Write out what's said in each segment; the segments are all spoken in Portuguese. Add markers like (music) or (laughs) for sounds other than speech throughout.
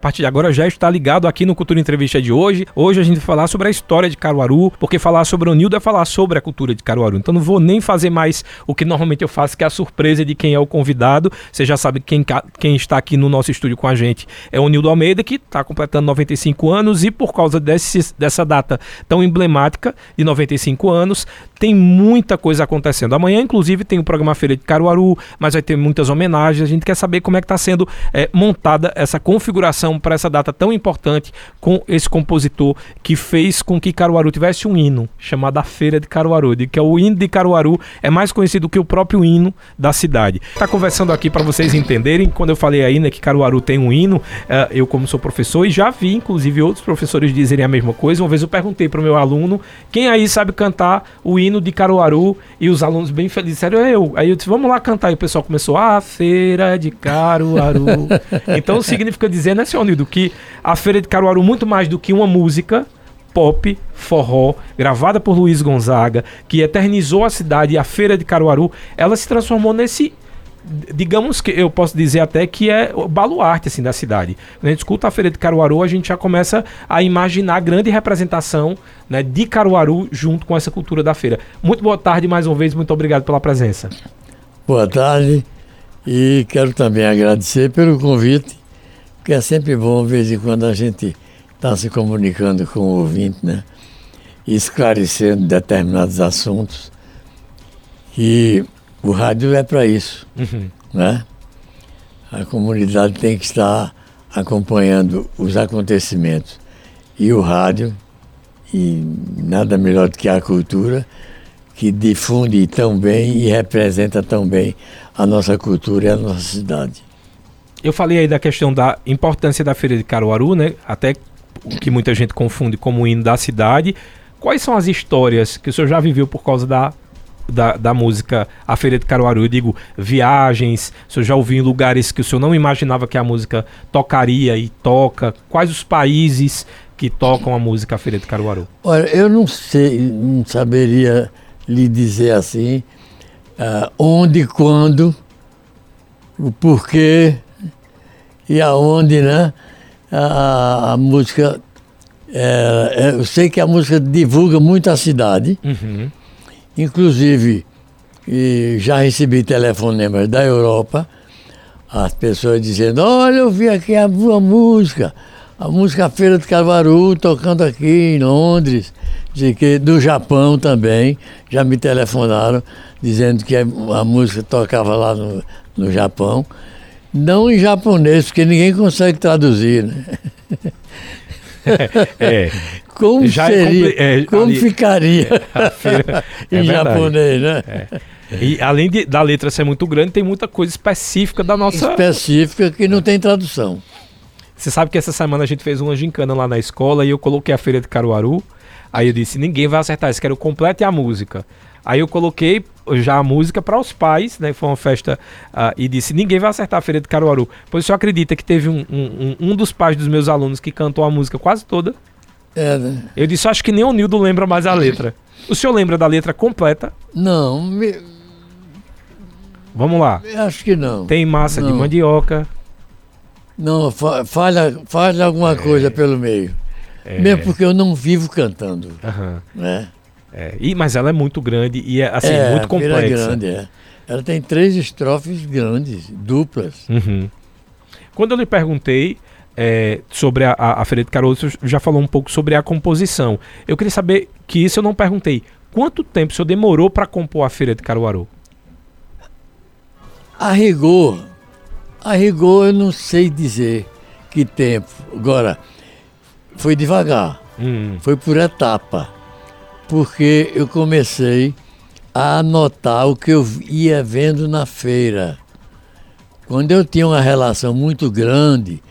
A partir de agora já está ligado aqui no Cultura Entrevista de hoje. Hoje a gente vai falar sobre a história de Caruaru, porque falar sobre o Nildo é falar sobre a cultura de Caruaru. Então não vou nem fazer mais o que normalmente eu faço, que é a surpresa de quem é o convidado. Você já sabe quem, quem está aqui no nosso estúdio com a gente é o Nildo Almeida, que está completando 95 anos e por causa desse, dessa data tão emblemática de 95 anos, tem muita coisa acontecendo. Amanhã, inclusive, tem o programa Feira de Caruaru, mas vai ter muitas homenagens. A gente quer saber como é que está sendo é, montada essa configuração para essa data tão importante com esse compositor que fez com que Caruaru tivesse um hino chamado a Feira de Caruaru, de que é o hino de Caruaru é mais conhecido que o próprio hino da cidade. Tá conversando aqui para vocês entenderem, quando eu falei aí né, que Caruaru tem um hino, uh, eu como sou professor e já vi inclusive outros professores dizerem a mesma coisa. Uma vez eu perguntei para o meu aluno, quem aí sabe cantar o hino hino de Caruaru e os alunos bem felizes disseram eu. Aí eu disse, vamos lá cantar. E o pessoal começou, a feira de Caruaru. (laughs) então significa dizer, né, senhor Nildo, que a feira de Caruaru, muito mais do que uma música, pop, forró, gravada por Luiz Gonzaga, que eternizou a cidade e a feira de Caruaru, ela se transformou nesse digamos que eu posso dizer até que é o baluarte assim da cidade. Quando a gente escuta a feira de Caruaru, a gente já começa a imaginar a grande representação né, de Caruaru junto com essa cultura da feira. Muito boa tarde mais uma vez, muito obrigado pela presença. Boa tarde e quero também agradecer pelo convite, que é sempre bom, de vez em quando, a gente está se comunicando com o ouvinte, né? esclarecendo determinados assuntos. E o rádio é para isso, uhum. né? A comunidade tem que estar acompanhando os acontecimentos. E o rádio, e nada melhor do que a cultura, que difunde tão bem e representa tão bem a nossa cultura e a nossa cidade. Eu falei aí da questão da importância da Feira de Caruaru, né? Até que muita gente confunde como hino da cidade. Quais são as histórias que o senhor já viveu por causa da da, da música A Feira de Caruaru. Eu digo viagens, se eu já ouvi em lugares que o senhor não imaginava que a música tocaria e toca. Quais os países que tocam a música A Feira de Caruaru? Olha, eu não sei, não saberia lhe dizer assim uh, onde, quando, o porquê e aonde, né? A, a música. É, eu sei que a música divulga muito a cidade. Uhum. Inclusive, já recebi telefonemas da Europa, as pessoas dizendo, olha, eu vi aqui a, a música, a música Feira de Caruaru, tocando aqui em Londres, de que do Japão também, já me telefonaram dizendo que a, a música tocava lá no, no Japão. Não em japonês, porque ninguém consegue traduzir, né? É, (laughs) é. Como Já é seria? É, como ali, ficaria (laughs) (laughs) em japonês, né? E além de, da letra ser muito grande, tem muita coisa específica da nossa. Específica que não tem tradução. Você sabe que essa semana a gente fez uma gincana lá na escola e eu coloquei a feira de Caruaru. Aí eu disse: ninguém vai acertar isso, quero o completo e a música. Aí eu coloquei já a música para os pais, né? Foi uma festa uh, e disse: ninguém vai acertar a feira de Caruaru. Pois você acredita que teve um, um, um, dos pais dos meus alunos que cantou a música quase toda? É, né? Eu disse: acho que nem o Nildo lembra mais a letra. O senhor lembra da letra completa? Não. Me... Vamos lá. Acho que não. Tem massa não. de mandioca. Não, falha, falha alguma é. coisa pelo meio. É. Mesmo porque eu não vivo cantando. Uhum. Né? É, e, mas ela é muito grande e é assim, é, muito complexa. É grande, é. Ela tem três estrofes grandes, duplas. Uhum. Quando eu lhe perguntei é, sobre a, a, a Feira de Caroço, já falou um pouco sobre a composição. Eu queria saber que isso eu não perguntei. Quanto tempo o senhor demorou para compor a Feira de Caruaru? A rigor, a rigor eu não sei dizer que tempo. Agora, foi devagar, hum. foi por etapa porque eu comecei a anotar o que eu ia vendo na feira. Quando eu tinha uma relação muito grande,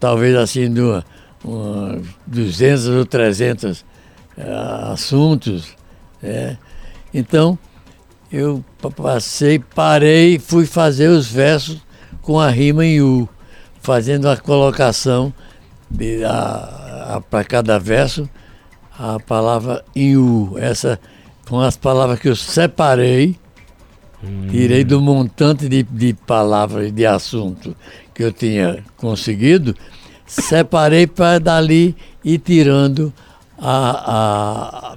talvez assim de uma, uma 200 ou 300 uh, eh, assuntos, é, então eu passei, parei, fui fazer os versos com a rima em U, fazendo a colocação para cada verso a palavra Iu, essa com as palavras que eu separei, hum. tirei do montante de, de palavras, de assunto que eu tinha conseguido, separei para dali ir tirando a,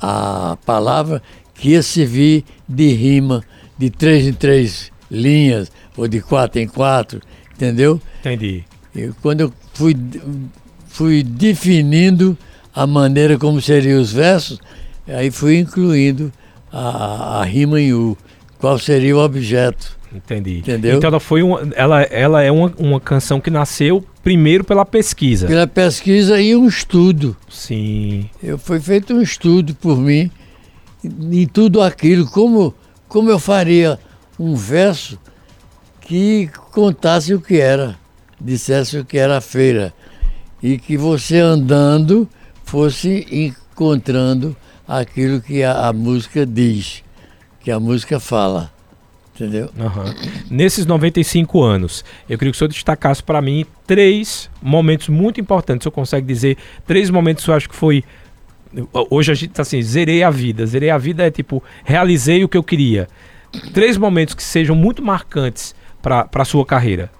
a, a palavra que ia servir de rima de três em três linhas ou de quatro em quatro, entendeu? Entendi. E quando eu fui, fui definindo a maneira como seriam os versos, aí fui incluindo a, a rima em U, qual seria o objeto. Entendi. Entendeu? Então ela foi uma, ela, ela é uma, uma canção que nasceu primeiro pela pesquisa. Pela pesquisa e um estudo. Sim. Eu, foi feito um estudo por mim em tudo aquilo, como, como eu faria um verso que contasse o que era, dissesse o que era a feira. E que você andando fosse encontrando aquilo que a, a música diz, que a música fala. Entendeu? Uhum. Nesses 95 anos, eu queria que o senhor destacasse para mim três momentos muito importantes. O senhor consegue dizer três momentos que eu acho que foi. Hoje a gente tá assim, zerei a vida. Zerei a vida é tipo, realizei o que eu queria. Três momentos que sejam muito marcantes para a sua carreira.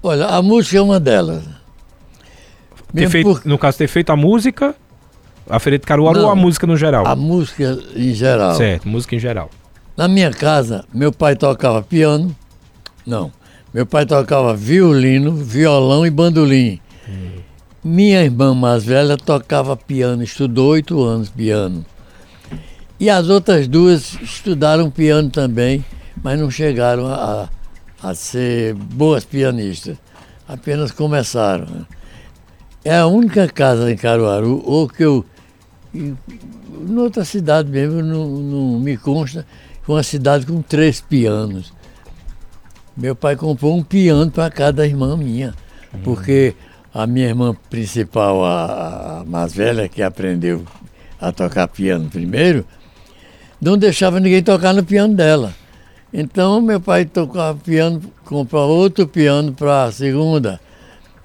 Olha, a música é uma delas. Ter feito, por... No caso, ter feito a música, a Feira de Caruaru Não, ou a música no geral? A música em geral. Certo, música em geral. Na minha casa, meu pai tocava piano. Não. Meu pai tocava violino, violão e bandolim. Hum. Minha irmã mais velha tocava piano, estudou oito anos piano. E as outras duas estudaram piano também, mas não chegaram a, a ser boas pianistas. Apenas começaram. É a única casa em Caruaru, ou que eu. Em outra cidade mesmo, não, não me consta, uma cidade com três pianos. Meu pai comprou um piano para cada irmã minha, uhum. porque a minha irmã principal, a, a mais velha, que aprendeu a tocar piano primeiro, não deixava ninguém tocar no piano dela. Então meu pai tocava piano, comprou outro piano para a segunda,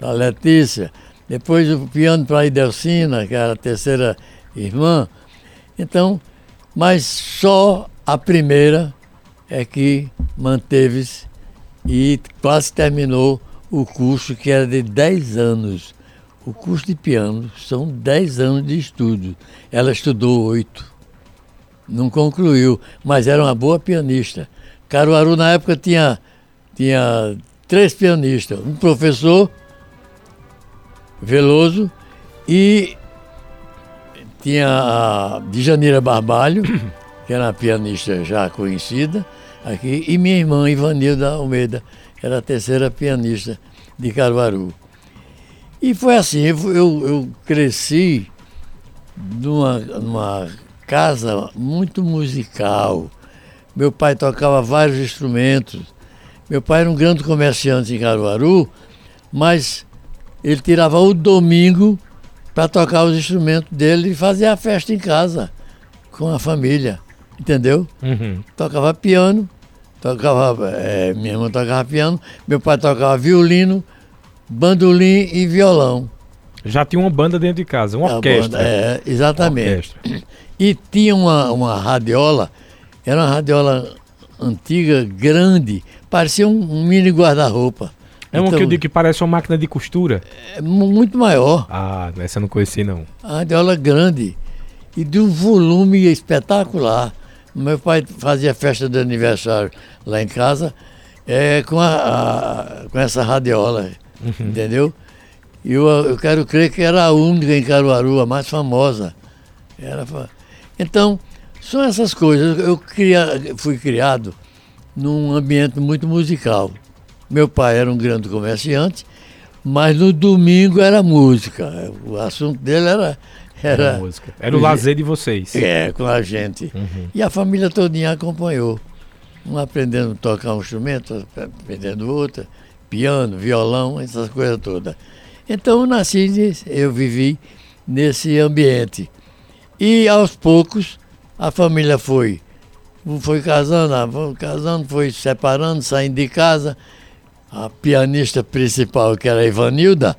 a Letícia, depois o piano para a Idelcina, que era a terceira irmã. Então, mas só a primeira é que manteve-se e quase terminou o curso que era de 10 anos. O curso de piano são 10 anos de estudo. Ela estudou oito. Não concluiu, mas era uma boa pianista. Caruaru na época tinha, tinha três pianistas, um professor Veloso e tinha a Djanira Barbalho, (coughs) que era uma pianista já conhecida aqui, e minha irmã Ivanilda Almeida, era a terceira pianista de Caruaru. E foi assim, eu, eu cresci numa, numa casa muito musical. Meu pai tocava vários instrumentos. Meu pai era um grande comerciante em Caruaru, mas ele tirava o domingo para tocar os instrumentos dele e fazer a festa em casa com a família entendeu? Uhum. Tocava piano, tocava, é, minha irmã tocava piano, meu pai tocava violino, bandolim e violão. Já tinha uma banda dentro de casa, uma orquestra. Banda, é, exatamente. Orquestra. E tinha uma, uma radiola, era uma radiola antiga, grande, parecia um, um mini guarda-roupa. É uma então, que eu digo que parece uma máquina de costura? É muito maior. Ah, essa eu não conheci não. A radiola grande e de um volume espetacular. Meu pai fazia festa de aniversário lá em casa é, com, a, a com essa radiola, uhum. entendeu? E eu, eu quero crer que era a única em Caruaru, a mais famosa. Era, então, são essas coisas. Eu cria, fui criado num ambiente muito musical. Meu pai era um grande comerciante, mas no domingo era música. O assunto dele era era, música. Era o lazer de vocês. É, com a gente. Uhum. E a família todinha acompanhou. Um aprendendo a tocar um instrumento, aprendendo outra, piano, violão, essas coisas todas. Então eu nasci, eu vivi nesse ambiente. E aos poucos a família foi, foi casando, foi casando, foi separando, saindo de casa. A pianista principal, que era a Ivanilda,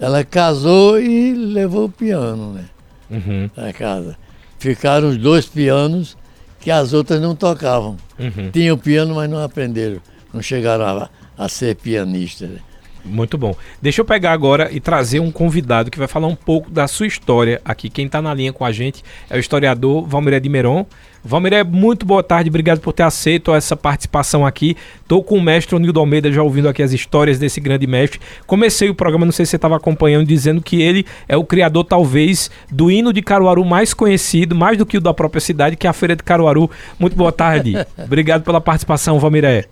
ela casou e levou o piano, né? Uhum. Na casa. Ficaram os dois pianos que as outras não tocavam. Uhum. Tinham piano, mas não aprenderam. Não chegaram a, a ser pianistas. Né? Muito bom. Deixa eu pegar agora e trazer um convidado que vai falar um pouco da sua história aqui. Quem está na linha com a gente é o historiador Valmiré de Meron. Valmiré, muito boa tarde, obrigado por ter aceito essa participação aqui. Estou com o mestre Onildo Almeida, já ouvindo aqui as histórias desse grande mestre. Comecei o programa, não sei se você estava acompanhando, dizendo que ele é o criador, talvez, do hino de Caruaru mais conhecido, mais do que o da própria cidade, que é a Feira de Caruaru. Muito boa tarde. (laughs) obrigado pela participação, Valmiré.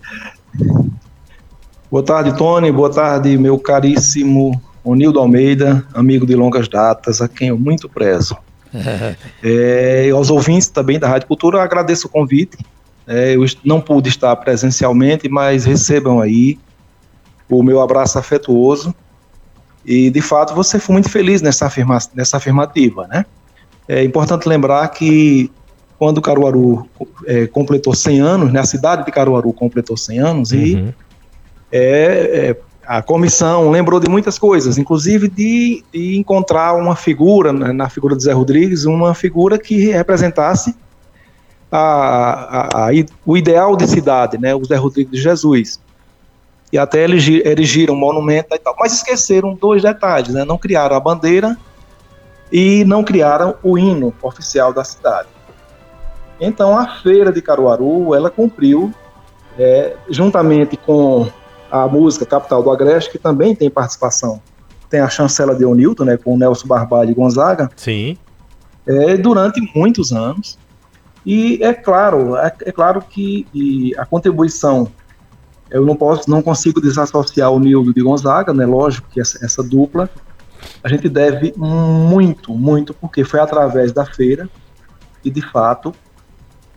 Boa tarde, Tony. Boa tarde, meu caríssimo Onildo Almeida, amigo de longas datas, a quem eu muito prezo. (laughs) é, aos ouvintes também da Rádio Cultura, agradeço o convite. É, eu não pude estar presencialmente, mas recebam aí o meu abraço afetuoso. E, de fato, você foi muito feliz nessa, afirma nessa afirmativa, né? É importante lembrar que quando Caruaru é, completou 100 anos, né, a cidade de Caruaru completou 100 anos, uhum. e é, é, a comissão lembrou de muitas coisas, inclusive de, de encontrar uma figura, na, na, figura de Zé Rodrigues, uma figura que representasse a, a, a, o ideal de cidade, né, o Zé Rodrigues de Jesus. E até erigiram um monumento e tal. Mas esqueceram dois detalhes, né? Não criaram a bandeira e não criaram o hino oficial da cidade. Então a feira de Caruaru, ela cumpriu, é, juntamente com a música Capital do Agreste, que também tem participação. Tem a chancela de Onilton, né, com o Nelson Barbalho e Gonzaga. Sim. É, durante muitos anos. E é claro, é, é claro que a contribuição, eu não posso, não consigo desassociar o Nildo de Gonzaga, né? Lógico que essa, essa dupla a gente deve muito, muito, porque foi através da feira e de fato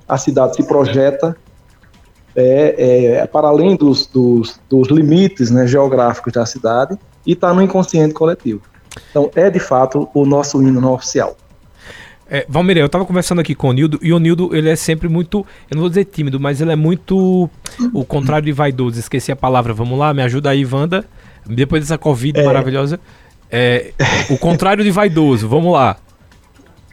a cidade se projeta é, é, para além dos, dos, dos limites né, geográficos da cidade e está no inconsciente coletivo. Então, é de fato o nosso hino não oficial. É, Valmir, eu estava conversando aqui com o Nildo, e o Nildo, ele é sempre muito, eu não vou dizer tímido, mas ele é muito o contrário de vaidoso, esqueci a palavra, vamos lá, me ajuda aí, Wanda, depois dessa Covid é. maravilhosa, é, o contrário de vaidoso, vamos lá.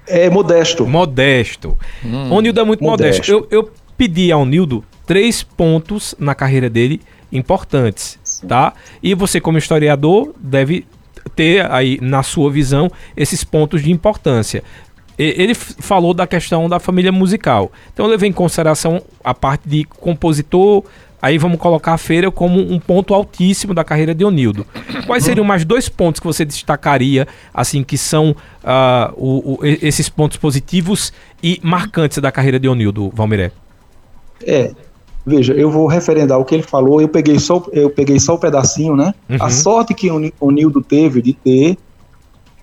É modesto. Modesto. Hum. O Nildo é muito modesto. modesto. Eu, eu pedi ao Nildo três pontos na carreira dele importantes, Sim. tá? E você como historiador deve ter aí na sua visão esses pontos de importância. Ele falou da questão da família musical. Então eu levei em consideração a parte de compositor, aí vamos colocar a feira como um ponto altíssimo da carreira de Onildo. Quais seriam mais dois pontos que você destacaria, assim, que são uh, o, o, esses pontos positivos e marcantes da carreira de Onildo, Valmiré? É, Veja, eu vou referendar o que ele falou, eu peguei só, eu peguei só o pedacinho, né? Uhum. A sorte que o, Nildo teve de ter,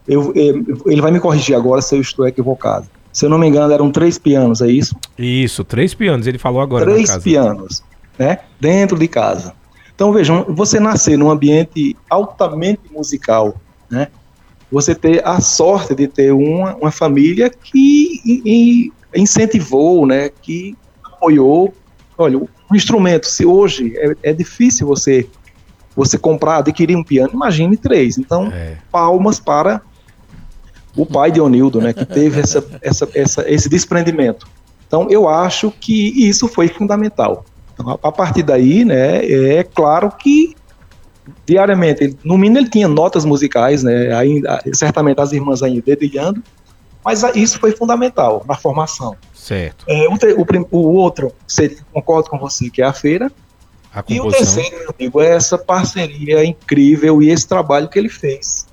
eu, eu, ele vai me corrigir agora se eu estou equivocado. Se eu não me engano, eram três pianos, é isso? Isso, três pianos, ele falou agora. Três pianos, né? Dentro de casa. Então vejam, você nascer num ambiente altamente musical, né? Você ter a sorte de ter uma, uma família que incentivou, né? Que apoiou Olha, um instrumento, se hoje é, é difícil você você comprar, adquirir um piano, imagine três. Então, é. palmas para o pai de Onildo, né, que teve (laughs) essa, essa, essa, esse desprendimento. Então, eu acho que isso foi fundamental. Então, a partir daí, né, é claro que diariamente, no mínimo ele tinha notas musicais, né, ainda, certamente as irmãs ainda dedilhando, mas isso foi fundamental na formação. Certo. É, o, o, o, outro, você, concordo com você, que é a feira. A e o terceiro, meu amigo, é essa parceria incrível e esse trabalho que ele fez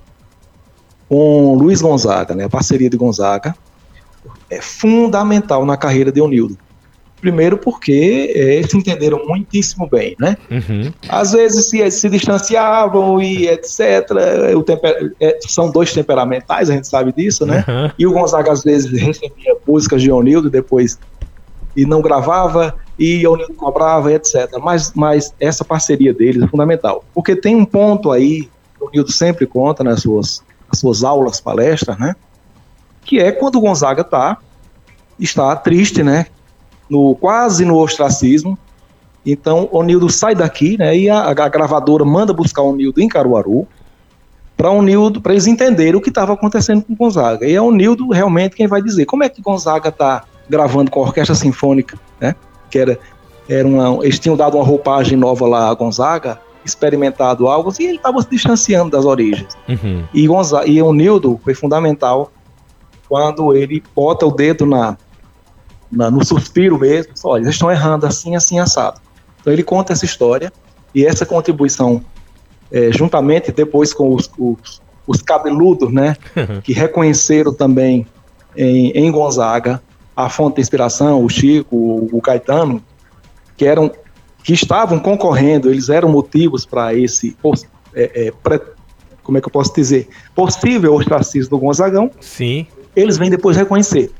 com Luiz Gonzaga, né? A parceria de Gonzaga é fundamental na carreira de Onildo. Primeiro porque é, se entenderam muitíssimo bem, né? Uhum. Às vezes se, se distanciavam e etc. O temper, é, são dois temperamentais, a gente sabe disso, né? Uhum. E o Gonzaga às vezes recebia músicas de Onildo depois e não gravava e Onildo cobrava, etc. Mas, mas essa parceria deles é fundamental. Porque tem um ponto aí, o Onildo sempre conta nas suas, nas suas aulas, palestras, né? Que é quando o Gonzaga tá, está triste, né? No quase no ostracismo. Então, o Nildo sai daqui, né? E a, a gravadora manda buscar o Nildo em Caruaru para o Nildo, para eles entenderem o que estava acontecendo com Gonzaga. E é o Nildo realmente quem vai dizer como é que Gonzaga está gravando com a orquestra sinfônica, né? Que era, era uma, eles tinham dado uma roupagem nova lá a Gonzaga experimentado algo e ele estava se distanciando das origens. Uhum. E, Gonza e o Nildo foi fundamental quando ele bota o dedo na, na no suspiro mesmo, olha, eles estão errando assim, assim, assado. Então ele conta essa história e essa contribuição, é, juntamente depois com os, os, os cabeludos, né, que reconheceram também em, em Gonzaga a fonte de inspiração, o Chico, o, o Caetano, que eram que estavam concorrendo, eles eram motivos para esse, é, é, pré, como é que eu posso dizer, possível ostracismo do Gonzagão. Sim. Eles vêm depois reconhecer.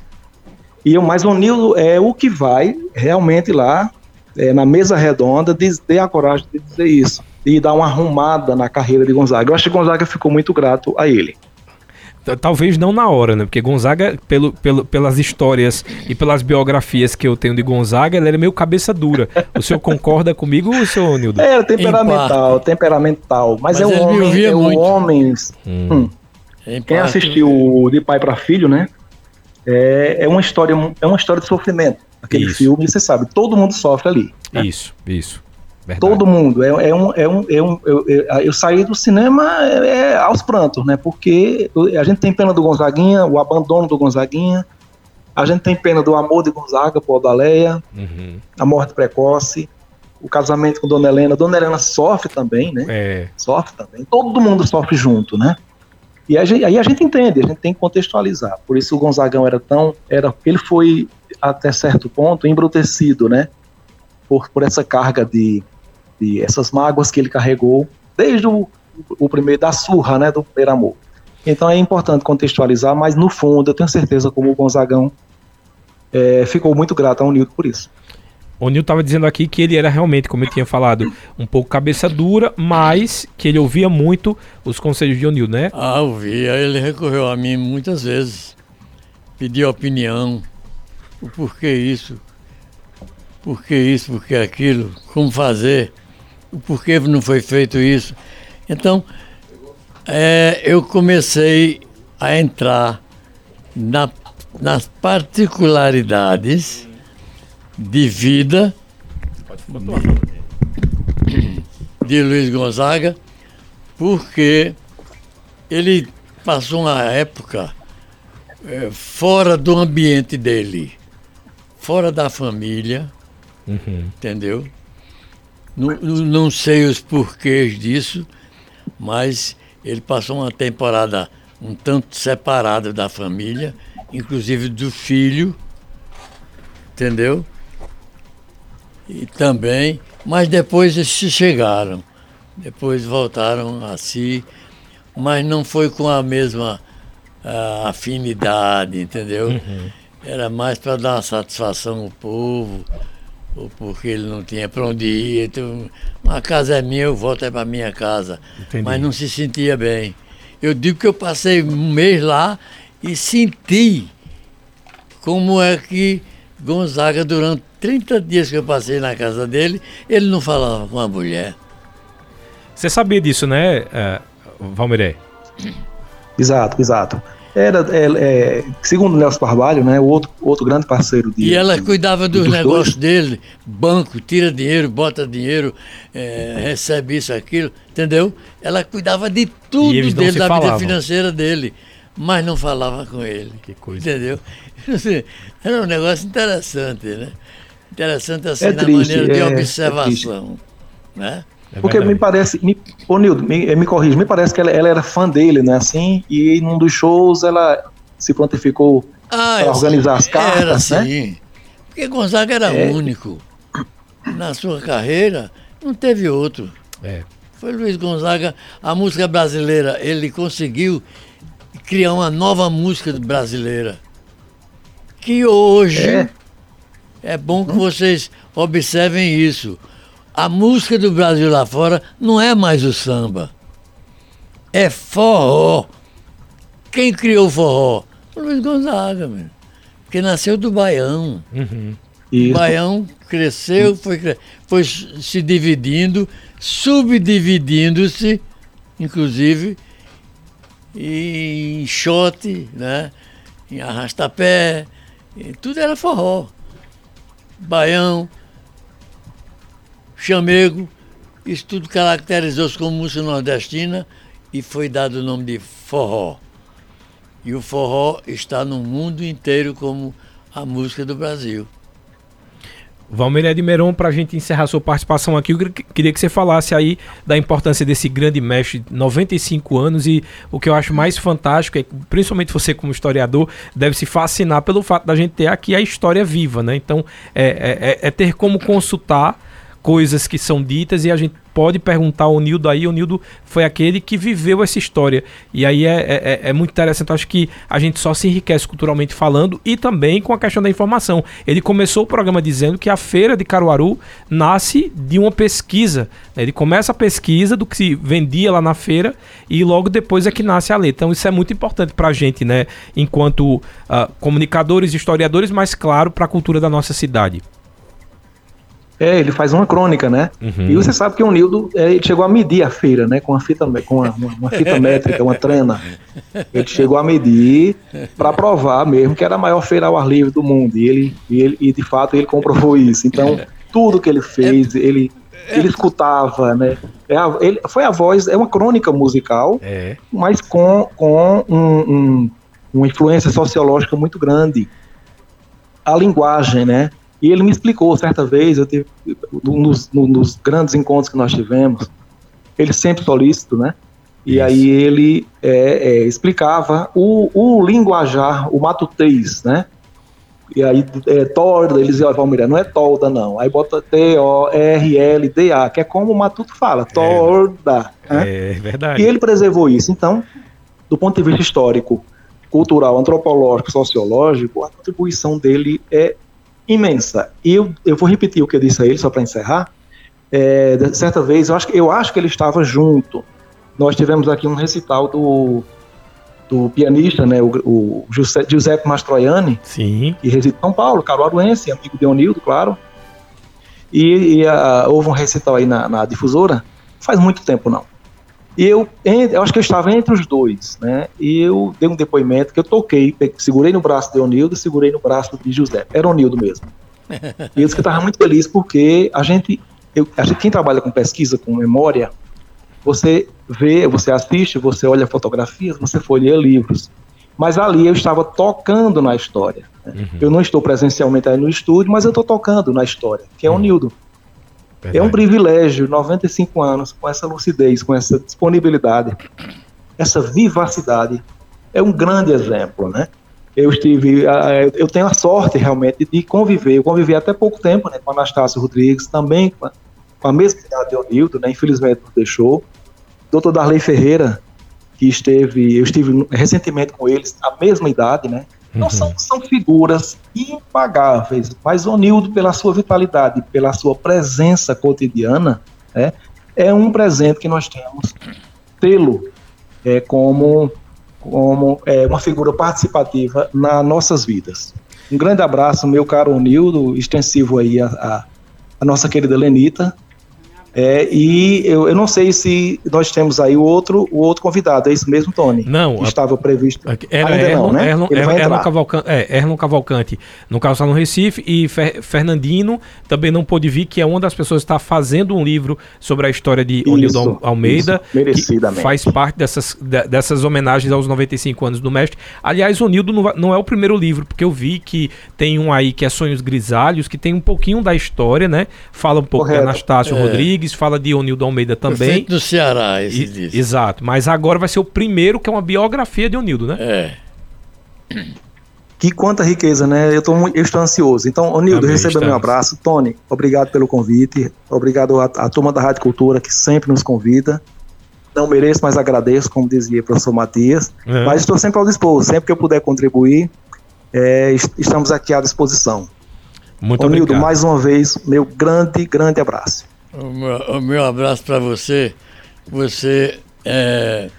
E o mais o Nilo é o que vai realmente lá é, na mesa redonda ter a coragem de dizer isso e dar uma arrumada na carreira de Gonzaga. Eu acho que Gonzaga ficou muito grato a ele. Talvez não na hora, né? Porque Gonzaga, pelo, pelo, pelas histórias e pelas biografias que eu tenho de Gonzaga, ele era meio cabeça dura. O senhor concorda comigo, senhor Nildo? É, temperamental, temperamental. Mas, mas é um homem. É um homem. Hum. Hum. Quem assistiu De Pai para Filho, né? É, é, uma história, é uma história de sofrimento. Aquele isso. filme, você sabe, todo mundo sofre ali. Né? Isso, isso. Verdade. Todo mundo. É, é, um, é um, é um, eu, eu, eu saí do cinema é, é, aos prantos, né? Porque a gente tem pena do Gonzaguinha, o abandono do Gonzaguinha, a gente tem pena do amor de Gonzaga por Odaleia, uhum. a morte precoce, o casamento com Dona Helena. Dona Helena sofre também, né? É. Sofre também. Todo mundo sofre junto, né? E aí, a gente entende, a gente tem que contextualizar. Por isso o Gonzagão era tão. Era, ele foi, até certo ponto, embrutecido, né? Por, por essa carga de, de essas mágoas que ele carregou desde o, o primeiro da surra, né, do primeiro amor. Então é importante contextualizar, mas no fundo eu tenho certeza como o Gonzagão é, ficou muito grato ao Nildo por isso. O Nil estava dizendo aqui que ele era realmente, como eu tinha falado, um pouco cabeça dura, mas que ele ouvia muito os conselhos de Onil, né? Ah, ouvia. Ele recorreu a mim muitas vezes, pediu opinião, o porquê isso, porquê isso, porquê aquilo, como fazer o porquê não foi feito isso. Então, é, eu comecei a entrar na, nas particularidades de vida de, de Luiz Gonzaga, porque ele passou uma época é, fora do ambiente dele, fora da família, uhum. entendeu? Não, não sei os porquês disso, mas ele passou uma temporada um tanto separado da família, inclusive do filho, entendeu? E também, mas depois eles se chegaram, depois voltaram a si, mas não foi com a mesma uh, afinidade, entendeu? Uhum. Era mais para dar uma satisfação ao povo, ou porque ele não tinha para onde ir. Então, uma casa é minha, eu volto é para minha casa. Entendi. Mas não se sentia bem. Eu digo que eu passei um mês lá e senti como é que Gonzaga, durante 30 dias que eu passei na casa dele, ele não falava com a mulher. Você sabia disso, né, uh, Valmiré? Exato, exato era, é, é, segundo Nelson Carvalho, né, o outro, outro grande parceiro de. E ela cuidava dos, dos negócios dois. dele, banco, tira dinheiro, bota dinheiro, é, recebe isso, aquilo, entendeu? Ela cuidava de tudo dele, da falavam. vida financeira dele, mas não falava com ele. Que coisa. Entendeu? (laughs) Era um negócio interessante, né? Interessante assim, é na triste, maneira de é, observação. né? É Porque me parece, me, ô Nildo, me, me corrija, me parece que ela, ela, era fã dele, né? Assim, e num dos shows ela se prontificou ah, para organizar as cartas, era, né? Sim. Porque Gonzaga era é. único. Na sua carreira, não teve outro. É. Foi Luiz Gonzaga. A música brasileira, ele conseguiu criar uma nova música brasileira. Que hoje é, bom que vocês observem isso a música do Brasil lá fora não é mais o samba. É forró. Quem criou o forró? O Luiz Gonzaga, meu. Porque nasceu do Baião. Uhum. O Baião cresceu, foi, foi se dividindo, subdividindo-se, inclusive, em shot, né? em arrastapé, tudo era forró. Baião, chamego, isso tudo caracterizou-se como música nordestina e foi dado o nome de forró. E o forró está no mundo inteiro como a música do Brasil. Valmir Edmeron, para a gente encerrar sua participação aqui, eu queria que você falasse aí da importância desse grande mestre, 95 anos, e o que eu acho mais fantástico é que, principalmente você como historiador, deve se fascinar pelo fato da gente ter aqui a história viva, né? Então, é, é, é ter como consultar coisas que são ditas e a gente pode perguntar ao Nildo aí. O Nildo foi aquele que viveu essa história. E aí é, é, é, é muito interessante. Eu acho que a gente só se enriquece culturalmente falando e também com a questão da informação. Ele começou o programa dizendo que a feira de Caruaru nasce de uma pesquisa. Né? Ele começa a pesquisa do que se vendia lá na feira e logo depois é que nasce a letra. Então isso é muito importante para a gente, né? Enquanto uh, comunicadores, historiadores, mas claro, para a cultura da nossa cidade. É, ele faz uma crônica, né? Uhum. E você sabe que o Nildo é, chegou a medir a feira, né? Com uma fita, com uma, uma fita métrica, uma trena. Ele chegou a medir para provar mesmo que era a maior feira ao ar livre do mundo. E ele, e ele e de fato ele comprovou isso. Então tudo que ele fez, ele ele escutava, né? É a, ele, foi a voz, é uma crônica musical, é. mas com, com um, um, uma influência sociológica muito grande. A linguagem, né? E ele me explicou certa vez, eu tive, nos, nos grandes encontros que nós tivemos, ele sempre solícito, né? E Isso. aí ele é, é, explicava o, o linguajar, o matutês, né? E aí, é, torda, eles diziam, Valmir, não é tolda, não. Aí bota T-O-R-L-D-A, que é como o Matuto fala, é. torda. É, né? é verdade. E ele preservou isso. Então, do ponto de vista histórico, cultural, antropológico, sociológico, a contribuição dele é imensa. E eu, eu vou repetir o que eu disse a ele, só para encerrar. É, certa vez, eu acho, eu acho que ele estava junto. Nós tivemos aqui um recital do, do pianista, né, o, o Giuseppe Mastroianni, Sim. que reside em São Paulo, caruaruense, amigo de Onildo, claro. E, e a, houve um recital aí na, na difusora, faz muito tempo não. E eu, eu acho que eu estava entre os dois, né? E eu dei um depoimento que eu toquei, segurei no braço de Onildo e segurei no braço de José. Era Onildo mesmo. E eu disse que eu estava muito feliz porque a gente, eu, a gente, quem trabalha com pesquisa, com memória, você vê, você assiste, você olha fotografias, você folheia livros. Mas ali eu estava tocando na história. Né? Uhum. Eu não estou presencialmente aí no estúdio, mas eu estou tocando na história, que é o Nildo. Verdade. É um privilégio, 95 anos, com essa lucidez, com essa disponibilidade, essa vivacidade. É um grande exemplo, né? Eu estive, eu tenho a sorte realmente de conviver. Eu convivi até pouco tempo né, com Anastácio Rodrigues, também com a, com a mesma idade de Onildo, né? Infelizmente nos deixou. Doutor Darley Ferreira, que esteve, eu estive recentemente com eles, a mesma idade, né? Então são, uhum. são figuras impagáveis, mas Onildo, pela sua vitalidade, pela sua presença cotidiana, né, é um presente que nós temos tê-lo é, como, como é, uma figura participativa nas nossas vidas. Um grande abraço, meu caro Onildo, extensivo aí a, a, a nossa querida Lenita, é, e eu, eu não sei se nós temos aí o outro, o outro convidado, é isso mesmo, Tony? Não. Estava previsto. Era ainda Erlon, não, né? Erlon, Erlon, Cavalcante, é, Erlon Cavalcante, no caso está no Recife, e Fer, Fernandino também não pôde vir, que é uma das pessoas que está fazendo um livro sobre a história de Onildo Almeida, isso, que faz parte dessas, dessas homenagens aos 95 anos do mestre. Aliás, Onildo não, não é o primeiro livro, porque eu vi que tem um aí que é Sonhos Grisalhos, que tem um pouquinho da história, né? Fala um pouco Correto. de Anastácio é. Rodrigues, Rodrigues, fala de Onildo Almeida também. do Ceará, esse e, disco. Exato, mas agora vai ser o primeiro que é uma biografia de Onildo, né? É. Que quanta riqueza, né? Eu, tô, eu estou ansioso. Então, Onildo, receba meu abraço. Tony, obrigado pelo convite. Obrigado à, à turma da Rádio Cultura que sempre nos convida. Não mereço, mas agradeço, como dizia o professor Matias. É. Mas estou sempre ao dispor. Sempre que eu puder contribuir, é, estamos aqui à disposição. Muito Onildo, obrigado. mais uma vez, meu grande, grande abraço. O meu, o meu abraço para você. Você é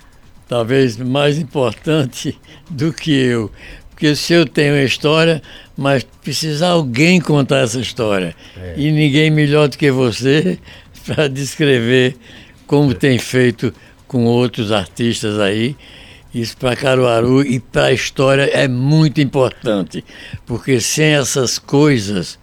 talvez mais importante (laughs) do que eu. Porque se eu tenho a história, mas precisa alguém contar essa história. É. E ninguém melhor do que você (laughs) para descrever como é. tem feito com outros artistas aí. Isso para Caruaru e para a história é muito importante, porque sem essas coisas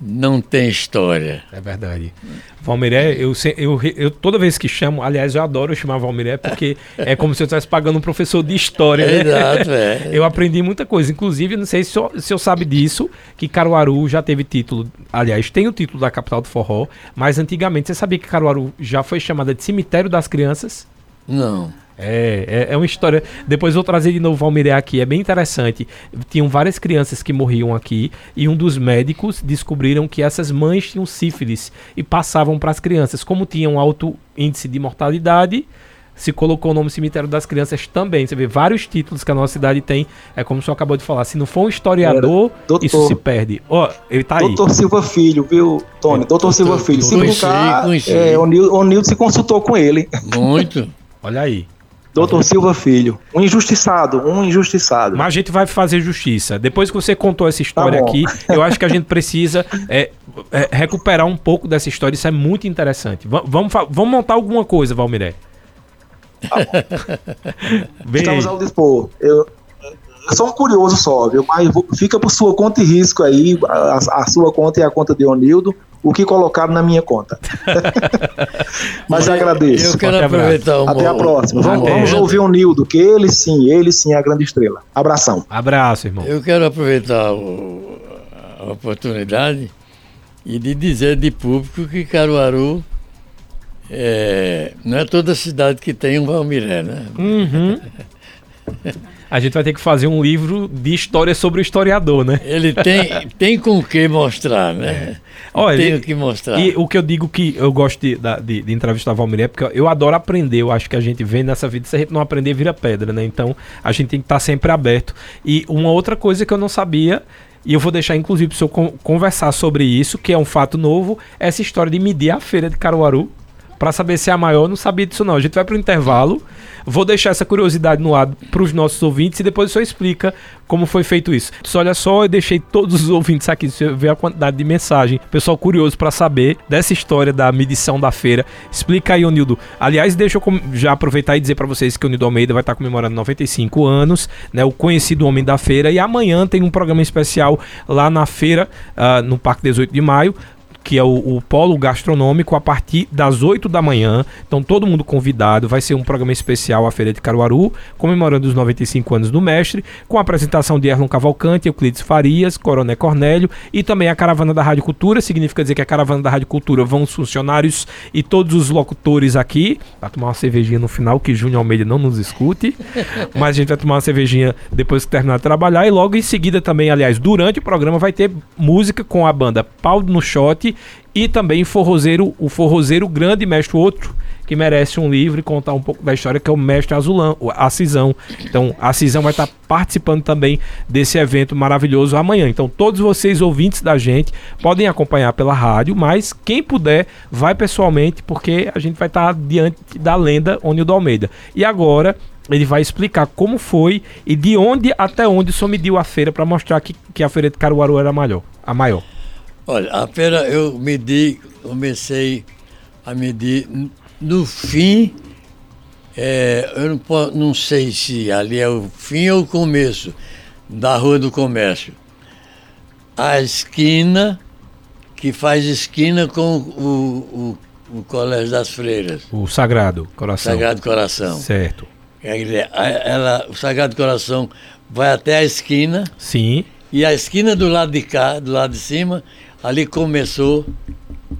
não tem história. É verdade. Valmiré, eu, eu, eu, toda vez que chamo, aliás, eu adoro chamar Valmiré porque é como se eu estivesse pagando um professor de história, né? Exato, é. (laughs) Eu aprendi muita coisa. Inclusive, não sei se o senhor sabe disso, que Caruaru já teve título, aliás, tem o título da capital do forró, mas antigamente, você sabia que Caruaru já foi chamada de cemitério das crianças? Não. É, é, é, uma história. Depois vou trazer de novo o Valmiré aqui, é bem interessante. Tinham várias crianças que morriam aqui e um dos médicos descobriram que essas mães tinham sífilis e passavam para as crianças. Como tinham alto índice de mortalidade, se colocou o nome Cemitério das Crianças também. Você vê vários títulos que a nossa cidade tem. É como o senhor acabou de falar. Se não for um historiador, doutor, isso se perde. Ó, oh, ele tá aí. Doutor Silva Filho, viu, Tony? É, doutor, Silva Filho. Se brincar, é, o Nildo se consultou com ele. Muito. Olha aí. Doutor Silva Filho. Um injustiçado, um injustiçado. Mas a gente vai fazer justiça. Depois que você contou essa história tá aqui, eu acho que a gente precisa é, é, recuperar um pouco dessa história. Isso é muito interessante. V vamos, vamos montar alguma coisa, Valmiré. Tá (laughs) Estamos ao dispor. Eu, eu sou um curioso só, viu? Mas fica por sua conta e risco aí. A, a sua conta e a conta de Onildo o que colocaram na minha conta. (laughs) Mas eu, agradeço. Eu quero aproveitar uma... Até a próxima. Vamos, vamos ouvir o Nildo, que ele sim, ele sim é a grande estrela. Abração. Abraço, irmão. Eu quero aproveitar o, a oportunidade e de dizer de público que Caruaru é, não é toda cidade que tem um Valmiré, né? Uhum. (laughs) A gente vai ter que fazer um livro de história sobre o historiador, né? Ele tem, (laughs) tem com o que mostrar, né? É. Olha, tem o que mostrar. E o que eu digo que eu gosto de, de, de entrevistar Valmir é porque eu adoro aprender. Eu acho que a gente vem nessa vida, se a gente não aprender, vira pedra, né? Então a gente tem que estar sempre aberto. E uma outra coisa que eu não sabia e eu vou deixar, inclusive, para o senhor conversar sobre isso, que é um fato novo, essa história de medir a feira de Caruaru para saber se é a maior. Não sabia disso, não. A gente vai para o intervalo. Vou deixar essa curiosidade no ar para os nossos ouvintes e depois senhor explica como foi feito isso. Só olha só, eu deixei todos os ouvintes aqui, você vê a quantidade de mensagem. Pessoal curioso para saber dessa história da medição da feira. Explica aí, Onildo. Aliás, deixa eu já aproveitar e dizer para vocês que o Nildo Almeida vai estar comemorando 95 anos, né? O conhecido homem da feira. E amanhã tem um programa especial lá na feira, uh, no Parque 18 de Maio que é o, o, Polo Gastronômico, a partir das 8 da manhã. Então, todo mundo convidado. Vai ser um programa especial à Feira de Caruaru, comemorando os 95 anos do mestre, com a apresentação de Erlon Cavalcante, Euclides Farias, Coroné Cornélio e também a caravana da Rádio Cultura. Significa dizer que a caravana da Rádio Cultura vão os funcionários e todos os locutores aqui. Vai tomar uma cervejinha no final, que Júnior Almeida não nos escute. (laughs) mas a gente vai tomar uma cervejinha depois que terminar de trabalhar. E logo em seguida também, aliás, durante o programa, vai ter música com a banda Paulo no Shot e também forrozeiro, o forrozeiro grande mestre outro que merece um livro e contar um pouco da história que é o mestre Azulão, a Cisão. Então, a Cisão vai estar participando também desse evento maravilhoso amanhã. Então, todos vocês ouvintes da gente podem acompanhar pela rádio, mas quem puder vai pessoalmente porque a gente vai estar diante da lenda Onildo Almeida. E agora ele vai explicar como foi e de onde até onde senhor mediu a feira para mostrar que, que a feira de Caruaru era maior. A maior. Olha, a feira eu medi, comecei a medir no fim, é, eu não, posso, não sei se ali é o fim ou o começo da Rua do Comércio. A esquina, que faz esquina com o, o, o Colégio das Freiras. O Sagrado Coração. Sagrado Coração. Certo. Ela, o Sagrado Coração vai até a esquina. Sim. E a esquina do lado de cá, do lado de cima, Ali começou,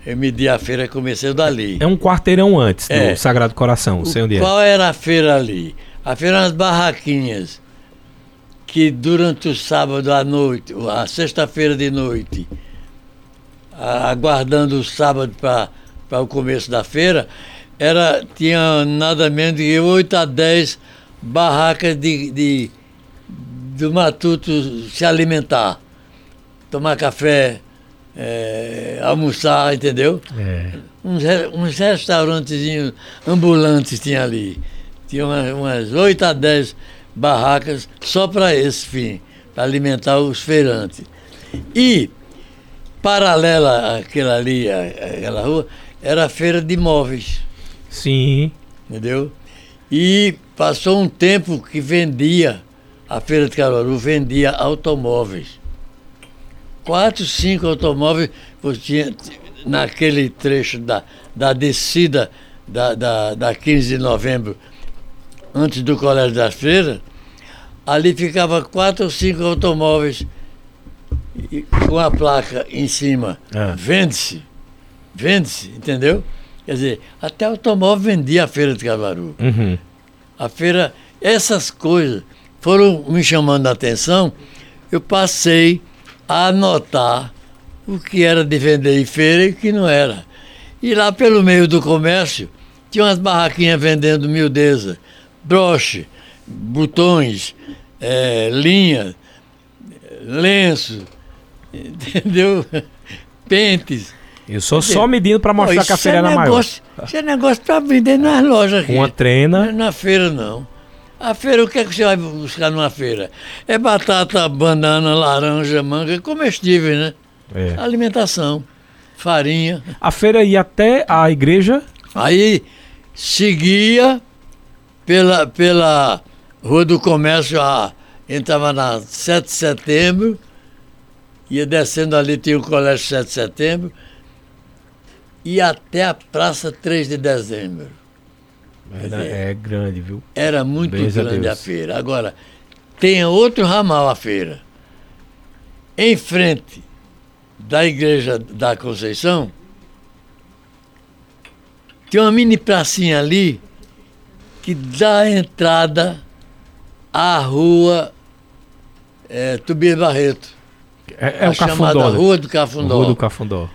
eu medi a feira, comecei dali. É um quarteirão antes do é. Sagrado Coração, sei onde é. Qual era a feira ali? A feira nas barraquinhas, que durante o sábado à noite, a sexta-feira de noite, aguardando o sábado para o começo da feira, era, tinha nada menos de 8 a 10 barracas de, de, do matuto se alimentar, tomar café, é, almoçar, entendeu? É. Uns, uns restaurantezinhos ambulantes tinha ali. Tinha umas, oito 8 a 10 barracas só para esse fim, para alimentar os feirantes. E, paralela àquela ali, àquela rua, era a feira de móveis. Sim. Entendeu? E passou um tempo que vendia, a feira de Caruaru vendia automóveis. Quatro, cinco automóveis, tinha, naquele trecho da, da descida da, da, da 15 de novembro, antes do Colégio das Freiras, ali ficava quatro ou cinco automóveis com a placa em cima. É. Vende-se. Vende-se, entendeu? Quer dizer, até automóvel vendia a feira de Caruaru. Uhum. A feira, essas coisas foram me chamando a atenção. Eu passei a anotar o que era de vender em feira e o que não era. E lá pelo meio do comércio, tinha umas barraquinhas vendendo miudeza, broche, botões, é, linha, lenço, (laughs) entendeu? Pentes. Eu sou só medindo para mostrar que a feira é era negócio, maior. Isso é negócio para vender nas lojas aqui. Uma trena. Na feira não. A feira, o que é que você vai buscar numa feira? É batata, banana, laranja, manga, comestível, né? É. Alimentação, farinha. A feira ia até a igreja? Aí seguia pela, pela Rua do Comércio, a, entrava na 7 de setembro, ia descendo ali, tinha o Colégio 7 de setembro, e até a Praça 3 de dezembro. É, é grande, viu? Era muito Beijo grande a, a, feira. Agora, tem outro ramal a feira. Em frente da igreja da Conceição, tem uma mini pracinha ali que dá entrada à rua é, Tobias Barreto. É, é o chamada Cafundó. Rua do Cafundó. Rua do Cafundó.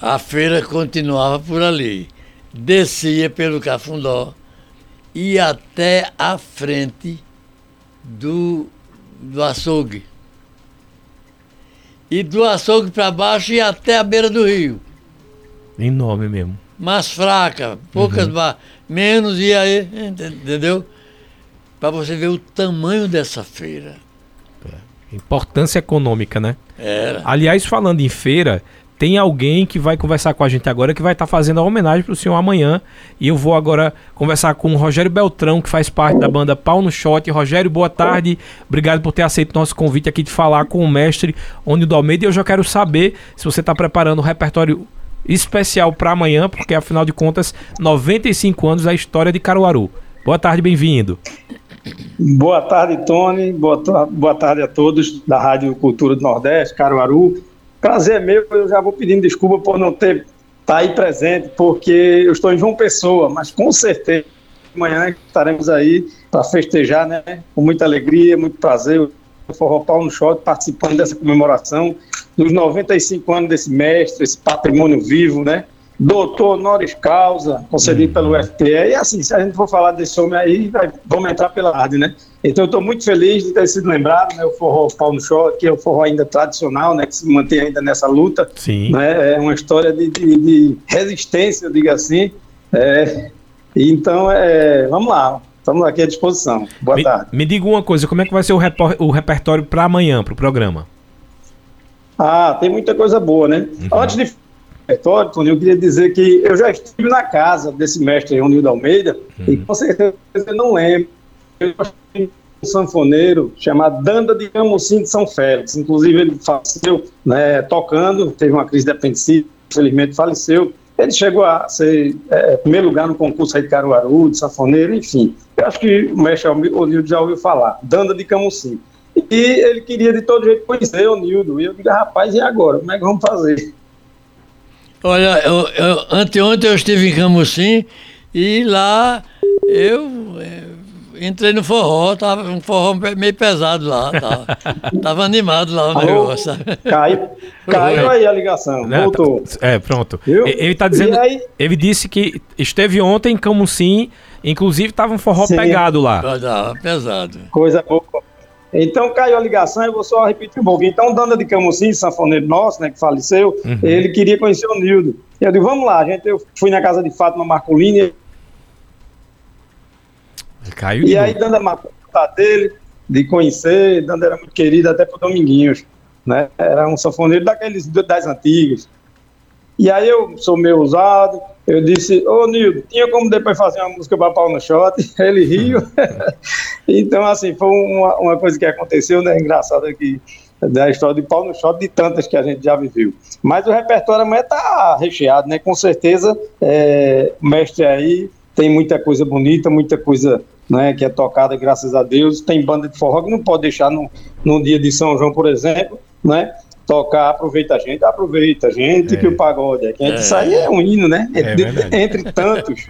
A feira continuava por ali. Descia pelo Cafundó e até a frente do, do açougue. E do açougue para baixo e até a beira do rio. Enorme mesmo. Mais fraca, poucas uhum. bar, menos e aí, entendeu? Para você ver o tamanho dessa feira. É. Importância econômica, né? Era. Aliás, falando em feira, tem alguém que vai conversar com a gente agora que vai estar tá fazendo a homenagem para o senhor amanhã. E eu vou agora conversar com o Rogério Beltrão, que faz parte da banda Pau no Shot. Rogério, boa tarde. Obrigado por ter aceito nosso convite aqui de falar com o mestre Onido Almeida. E eu já quero saber se você está preparando um repertório especial para amanhã, porque afinal de contas, 95 anos da história de Caruaru. Boa tarde, bem-vindo. Boa tarde, Tony. Boa, boa tarde a todos da Rádio Cultura do Nordeste, Caruaru. Prazer é meu, eu já vou pedindo desculpa por não ter tá aí presente, porque eu estou em João Pessoa, mas com certeza amanhã estaremos aí para festejar, né? Com muita alegria, muito prazer. O Forró Pau no Shot participando dessa comemoração dos 95 anos desse mestre, esse patrimônio vivo, né? doutor honoris causa, concedido uhum. pelo FPE. E assim, se a gente for falar desse homem aí, vai, vamos entrar pela rádio, né? Então eu estou muito feliz de ter sido lembrado, né? O forró Pau no Shot, que é o forró ainda tradicional, né? Que se mantém ainda nessa luta. Sim. Né? É uma história de, de, de resistência, eu digo assim. É, então, é, vamos lá. Estamos aqui à disposição. Boa me, tarde. Me diga uma coisa, como é que vai ser o, o repertório para amanhã, para o programa? Ah, tem muita coisa boa, né? Uhum. Antes de repertório, Tony, eu queria dizer que eu já estive na casa desse mestre Ronildo Almeida uhum. e com certeza eu não lembro. Eu um sanfoneiro chamado Danda de Camusim de São Félix. Inclusive, ele faleceu né, tocando, teve uma crise de apendicite, infelizmente faleceu. Ele chegou a ser é, primeiro lugar no concurso aí de Caruaru, de sanfoneiro, enfim. Eu acho que o mestre Onildo já ouviu falar, Danda de Camusim. E ele queria de todo jeito conhecer o Nildo. E eu digo, rapaz, e agora? Como é que vamos fazer? Olha, eu, eu, anteontem eu estive em Camusim e lá eu, entrei no forró, tava um forró meio pesado lá, tava, (laughs) tava animado lá o Alô, negócio. Caiu, (laughs) caiu aí a ligação, né, voltou. Tá, é, pronto. Viu? Ele tá dizendo, aí, ele disse que esteve ontem em Camusim, inclusive tava um forró sim. pegado lá. Tava pesado. Coisa boa. Então caiu a ligação, eu vou só repetir um pouquinho. Então, Danda de Camusim, sanfoneiro nosso, né, que faleceu, uhum. ele queria conhecer o Nildo. Eu digo, vamos lá, gente. Eu fui na casa de Fátima Marcolini. Caiu e aí, Danda marcou dele, de conhecer. Danda era muito querido até pro Dominguinhos. Né? Era um sanfoneiro daqueles das antigas. E aí eu sou meio usado, eu disse, ô Nildo, tinha como depois fazer uma música para pau no shot? (laughs) Ele riu. (laughs) então, assim, foi uma, uma coisa que aconteceu, né? Engraçado que da história de pau no shot, de tantas que a gente já viveu. Mas o repertório amanhã está recheado, né? Com certeza, é, o mestre aí tem muita coisa bonita, muita coisa né, que é tocada, graças a Deus. Tem banda de forró que não pode deixar no, no dia de São João, por exemplo, né? Tocar, aproveita a gente, aproveita a gente, é. que o pagode é. é. Isso aí é um hino, né? É entre, entre tantos.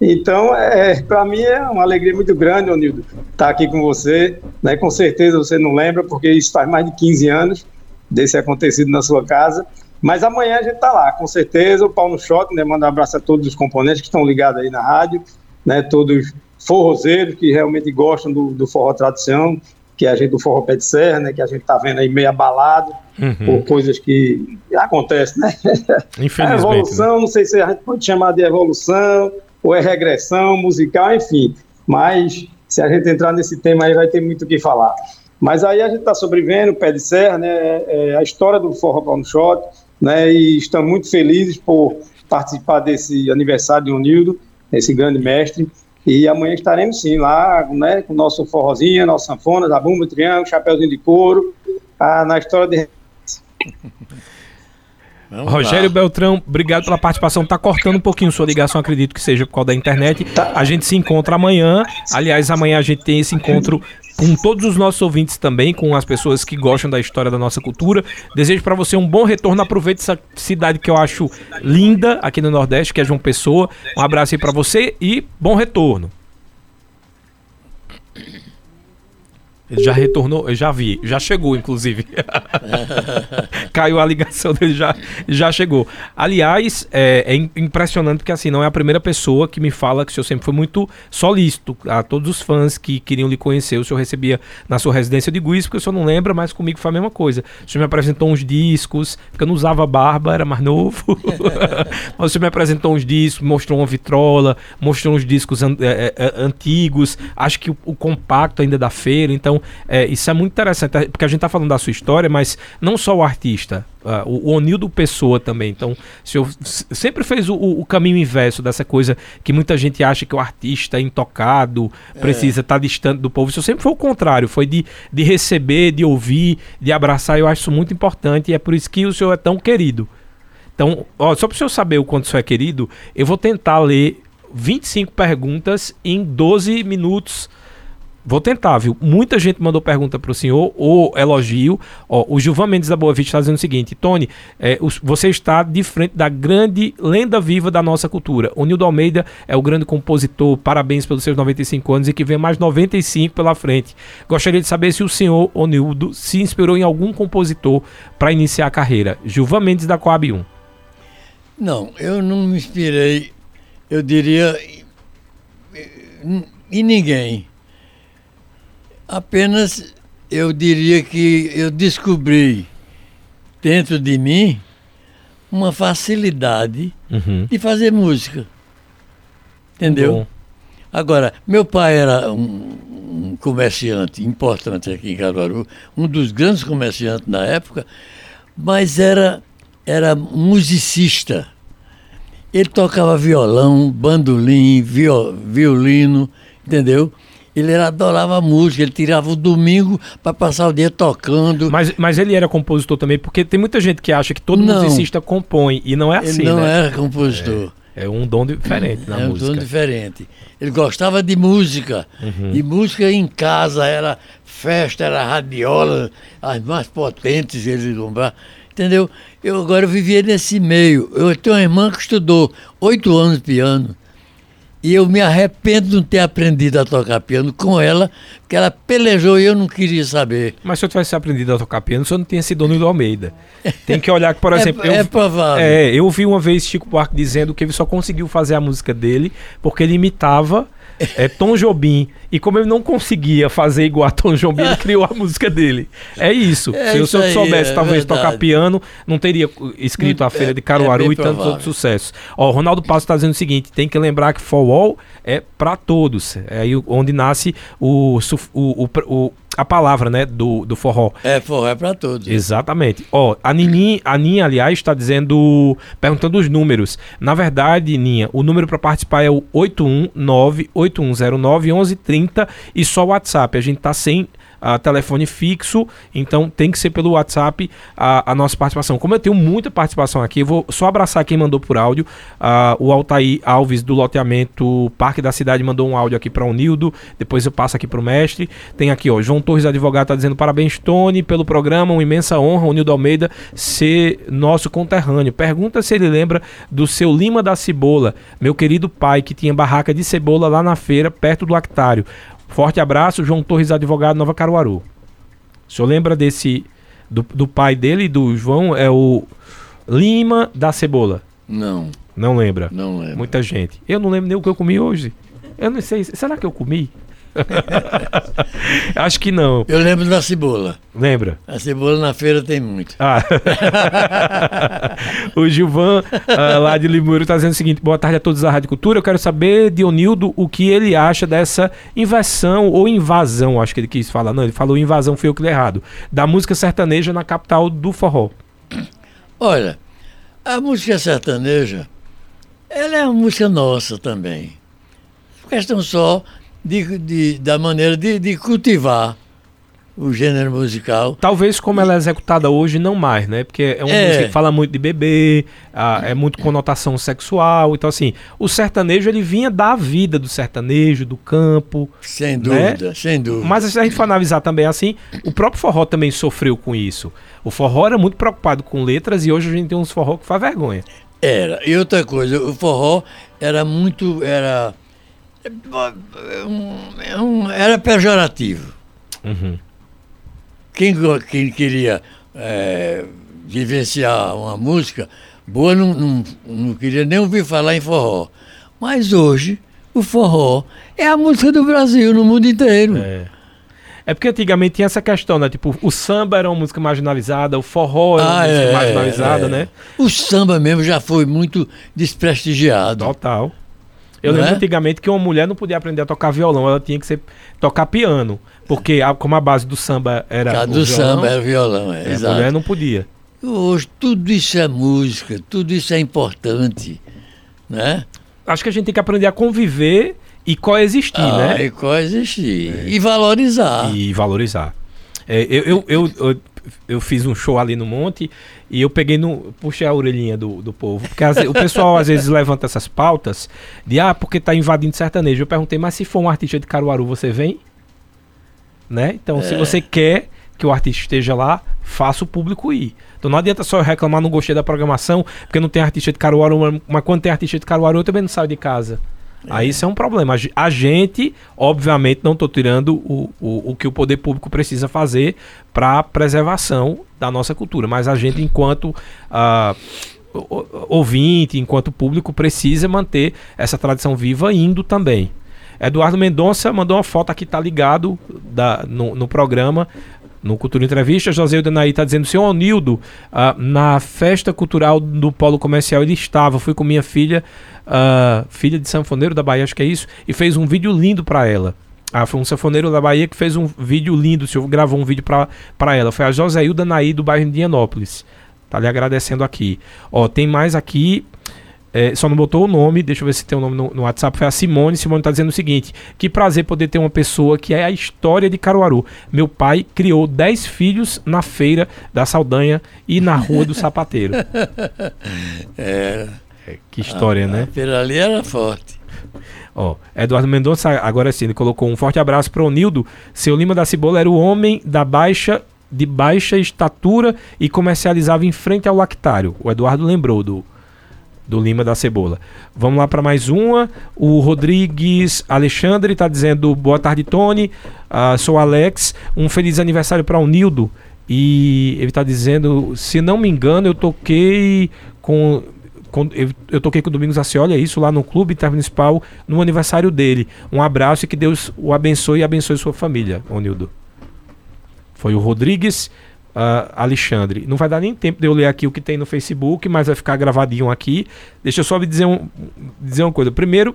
Então, é, para mim é uma alegria muito grande, Onildo, estar tá aqui com você. Né? Com certeza você não lembra, porque isso faz mais de 15 anos desse acontecido na sua casa. Mas amanhã a gente está lá, com certeza. O Pau no Shot, né? Manda um abraço a todos os componentes que estão ligados aí na rádio, né? Todos forrozeiros que realmente gostam do, do forró tradição, que é a gente do forró pé de serra, né? Que a gente está vendo aí meio abalado uhum. por coisas que acontecem, né? (laughs) Infelizmente. A evolução, né? não sei se a gente pode chamar de evolução ou é regressão musical, enfim. Mas se a gente entrar nesse tema aí, vai ter muito o que falar. Mas aí a gente está sobrevivendo, pé de serra, né? É, é a história do Forró Pau no Shot, né? E estamos muito felizes por participar desse aniversário de Unildo, esse grande mestre. E amanhã estaremos sim lá, né? Com o nosso forrozinho, nossa sanfona, da bumba, triângulo, chapéuzinho de couro, ah, na história de (laughs) Vamos Rogério lá. Beltrão, obrigado pela participação. Tá cortando um pouquinho sua ligação, acredito que seja por causa da internet. Tá. A gente se encontra amanhã. Aliás, amanhã a gente tem esse encontro com todos os nossos ouvintes também, com as pessoas que gostam da história da nossa cultura. Desejo para você um bom retorno. Aproveite essa cidade que eu acho linda aqui no Nordeste, que é João Pessoa. Um abraço aí para você e bom retorno. Ele já retornou, eu já vi, já chegou, inclusive. (laughs) (laughs) Caiu a ligação dele, já, já chegou. Aliás, é, é, impressionante porque assim, não é a primeira pessoa que me fala que o senhor sempre foi muito solícito a todos os fãs que queriam lhe conhecer. O senhor recebia na sua residência de Guiz, porque o senhor não lembra, mas comigo foi a mesma coisa. O senhor me apresentou uns discos, porque eu não usava barba, era mais novo. (laughs) mas o senhor me apresentou uns discos, mostrou uma vitrola, mostrou uns discos an é, é, antigos, acho que o, o compacto ainda da feira, então é, isso é muito interessante, é, porque a gente está falando da sua história, mas não só o artista, uh, o, o Onildo Pessoa também. Então, o senhor sempre fez o, o, caminho inverso dessa coisa que muita gente acha que o artista é intocado, é. precisa estar tá distante do povo. Isso sempre foi o contrário, foi de, de receber, de ouvir, de abraçar. Eu acho isso muito importante e é por isso que o senhor é tão querido. Então, ó, só para o senhor saber o quanto o senhor é querido, eu vou tentar ler 25 perguntas em 12 minutos Vou tentar, viu? Muita gente mandou pergunta para o senhor ou elogio. Ó, o Gilvan Mendes da Boa Vista está dizendo o seguinte: Tony, é, você está de frente da grande lenda viva da nossa cultura. O Nildo Almeida é o grande compositor. Parabéns pelos seus 95 anos e que vem mais 95 pela frente. Gostaria de saber se o senhor, Onildo, se inspirou em algum compositor para iniciar a carreira. Gilvan Mendes da Coab 1. Não, eu não me inspirei, eu diria, em ninguém Apenas eu diria que eu descobri dentro de mim uma facilidade uhum. de fazer música. Entendeu? Bom. Agora, meu pai era um, um, comerciante importante aqui em Caruaru, um dos grandes comerciantes na época, mas era, era musicista. Ele tocava violão, bandolim, violino, entendeu? Ele era, adorava música, ele tirava o domingo para passar o dia tocando. Mas, mas ele era compositor também, porque tem muita gente que acha que todo não, musicista compõe, e não é assim, ele não né? era compositor. É, é um dom diferente na é música. É um dom diferente. Ele gostava de música, uhum. e música em casa era festa, era radiola, as mais potentes ele comprar. Entendeu? Eu agora vivia nesse meio. Eu tenho uma irmã que estudou oito anos piano. E eu me arrependo de não ter aprendido a tocar piano com ela, porque ela pelejou e eu não queria saber. Mas se eu tivesse aprendido a tocar piano, você não tinha sido dono do Almeida. Tem que olhar que, por (laughs) é exemplo. é, eu, é provável. É, eu vi uma vez Chico Buarque dizendo que ele só conseguiu fazer a música dele porque ele imitava é Tom Jobim. E como ele não conseguia fazer igual a Tom Jobim, ele criou a música dele. É isso. É Se isso eu soubesse, é talvez, verdade. tocar piano, não teria escrito a Feira de Caruaru é e tantos outros sucessos. Ó, o Ronaldo Passo está dizendo o seguinte: tem que lembrar que Fall é para todos. É aí onde nasce o, o, o, o a palavra, né, do, do forró. É, forró é para todos. Exatamente. Ó, a Nini, a Ninha, aliás, está dizendo, perguntando os números. Na verdade, Ninha, o número para participar é o 819-8109-1130 e só o WhatsApp. A gente tá sem uh, telefone fixo, então tem que ser pelo WhatsApp a, a, nossa participação. Como eu tenho muita participação aqui, eu vou só abraçar quem mandou por áudio. Uh, o Altair Alves do loteamento Parque da Cidade mandou um áudio aqui para o Nildo, depois eu passo aqui para o mestre. Tem aqui, ó, João Torres Advogado está dizendo parabéns, Tony, pelo programa, uma imensa honra, o Nildo Almeida ser nosso conterrâneo. Pergunta se ele lembra do seu Lima da Cebola, meu querido pai que tinha barraca de cebola lá na feira, perto do lactário. Forte abraço, João Torres, advogado Nova Caruaru. O senhor lembra desse. Do, do pai dele, do João, é o Lima da Cebola? Não. Não lembra? Não lembro. Muita gente. Eu não lembro nem o que eu comi hoje. Eu não sei. Será que eu comi? (laughs) Acho que não. Eu lembro da cebola. Lembra? A cebola na feira tem muito. Ah. (laughs) o Gilvan, uh, lá de Limuro, está dizendo o seguinte: boa tarde a todos da Rádio Cultura. Eu quero saber de Onildo o que ele acha dessa inversão ou invasão, acho que ele quis falar. Não, ele falou invasão, foi o que deu errado. Da música sertaneja na capital do forró. Olha, a música sertaneja, ela é uma música nossa também. Questão só de, de, da maneira de, de cultivar o gênero musical. Talvez como ela é executada hoje, não mais, né? Porque é uma é. música que fala muito de bebê, ah, é muito conotação sexual. Então, assim, o sertanejo ele vinha da vida do sertanejo, do campo. Sem né? dúvida, né? sem dúvida. Mas se a gente for analisar também assim, o próprio forró também sofreu com isso. O forró era muito preocupado com letras e hoje a gente tem uns forró que faz vergonha. Era. E outra coisa, o forró era muito. Era era pejorativo. Uhum. Quem, quem queria é, vivenciar uma música boa não, não, não queria nem ouvir falar em forró. Mas hoje, o forró é a música do Brasil no mundo inteiro. É. É porque antigamente tinha essa questão, né? Tipo, o samba era uma música marginalizada, o forró era uma ah, música é, marginalizada, é. né? O samba mesmo já foi muito desprestigiado. Total. Eu não lembro é? antigamente que uma mulher não podia aprender a tocar violão, ela tinha que ser, tocar piano. Porque a, como a base do samba era. A do violão, samba era violão, é, é, A mulher não podia. Hoje tudo isso é música, tudo isso é importante. Né? Acho que a gente tem que aprender a conviver e coexistir, ah, né? E coexistir. É. E valorizar. E valorizar. É, eu, eu, eu, eu, eu fiz um show ali no Monte e eu peguei no. puxei a orelhinha do, do povo. Porque o pessoal às vezes levanta essas pautas de ah, porque tá invadindo sertanejo. Eu perguntei, mas se for um artista de Caruaru, você vem? Né? Então, é. se você quer que o artista esteja lá, faça o público ir. Então não adianta só reclamar, não gostei da programação, porque não tem artista de Caruaru, mas quando tem artista de Caruaru, eu também não saio de casa. Aí isso é um problema. A gente, obviamente, não estou tirando o, o, o que o poder público precisa fazer para a preservação da nossa cultura, mas a gente, enquanto uh, ouvinte, enquanto público, precisa manter essa tradição viva indo também. Eduardo Mendonça mandou uma foto aqui, tá ligado da, no, no programa no Cultura Entrevista, José Udenaí está dizendo, senhor Onildo, uh, na festa cultural do Polo Comercial ele estava, fui com minha filha, uh, filha de sanfoneiro da Bahia, acho que é isso, e fez um vídeo lindo para ela. Ah, foi um sanfoneiro da Bahia que fez um vídeo lindo, o senhor gravou um vídeo para ela. Foi a Joséilda Naí do bairro de Indianópolis. Tá lhe agradecendo aqui. Ó, tem mais aqui. É, só não botou o nome, deixa eu ver se tem o nome no, no, WhatsApp. Foi a Simone. Simone tá dizendo o seguinte: que prazer poder ter uma pessoa que é a história de Caruaru. Meu pai criou 10 filhos na feira da Saldanha e na Rua do Sapateiro. (laughs) é. é que história, a, né? A feira ali era forte. Ó, Eduardo Mendonça, agora sim, ele colocou um forte abraço para o Nildo. Seu Lima da Cibola era o homem da baixa de baixa estatura e comercializava em frente ao lactário. O Eduardo lembrou do, do Lima da Cebola. Vamos lá para mais uma. O Rodrigues Alexandre está dizendo: Boa tarde, Tony. Uh, sou Alex. Um feliz aniversário para o Nildo. E ele está dizendo: Se não me engano, eu toquei com eu, toquei com o Domingos Acioli, é isso, lá no Clube Intermunicipal, no aniversário dele. Um abraço e que Deus o abençoe e abençoe sua família, Onildo. Foi o Rodrigues uh, Alexandre. Não vai dar nem tempo de eu ler aqui o que tem no Facebook, mas vai ficar gravadinho aqui. Deixa eu só dizer, um, dizer uma coisa. Primeiro,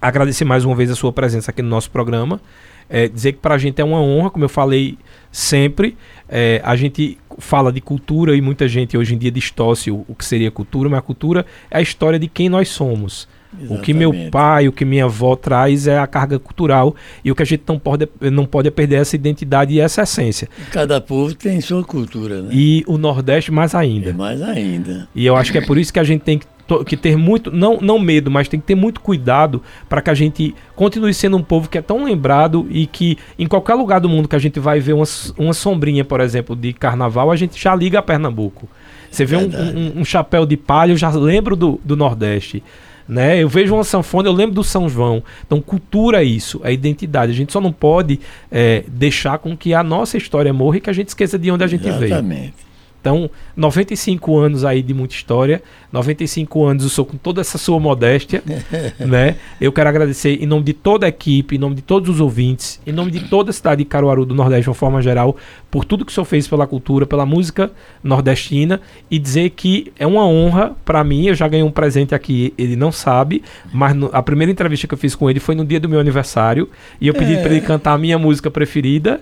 agradecer mais uma vez a sua presença aqui no nosso programa. É, dizer que para a gente é uma honra, como eu falei sempre. É, a gente fala de cultura e muita gente hoje em dia distorce o, o, que seria cultura, mas a cultura é a história de quem nós somos. Exatamente. O que meu pai, o que minha avó traz é a carga cultural e o que a gente não pode, não pode é perder essa identidade e essa essência. Cada povo tem sua cultura, né? E o Nordeste mais ainda. É mais ainda. E eu acho que é por isso que a gente tem que que ter muito, não, não medo, mas tem que ter muito cuidado para que a gente continue sendo um povo que é tão lembrado e que em qualquer lugar do mundo que a gente vai ver uma, uma sombrinha, por exemplo, de carnaval, a gente já liga a Pernambuco. Você vê um, um, um, chapéu de palha, eu já lembro do, do Nordeste. Né? Eu vejo uma sanfona, eu lembro do São João. Então, cultura é isso, é identidade. A gente só não pode é, deixar com que a nossa história morra e que a gente esqueça de onde a gente Exatamente. veio. Exatamente. Então, 95 anos aí de muita história, 95 anos eu sou com toda essa sua modéstia, (laughs) né? Eu quero agradecer em nome de toda a equipe, em nome de todos os ouvintes, em nome de toda a cidade de Caruaru do Nordeste de uma forma geral, por tudo que o senhor fez pela cultura, pela música nordestina e dizer que é uma honra para mim, eu já ganhei um presente aqui, ele não sabe, mas no, a primeira entrevista que eu fiz com ele foi no dia do meu aniversário e eu pedi é. para ele cantar a minha música preferida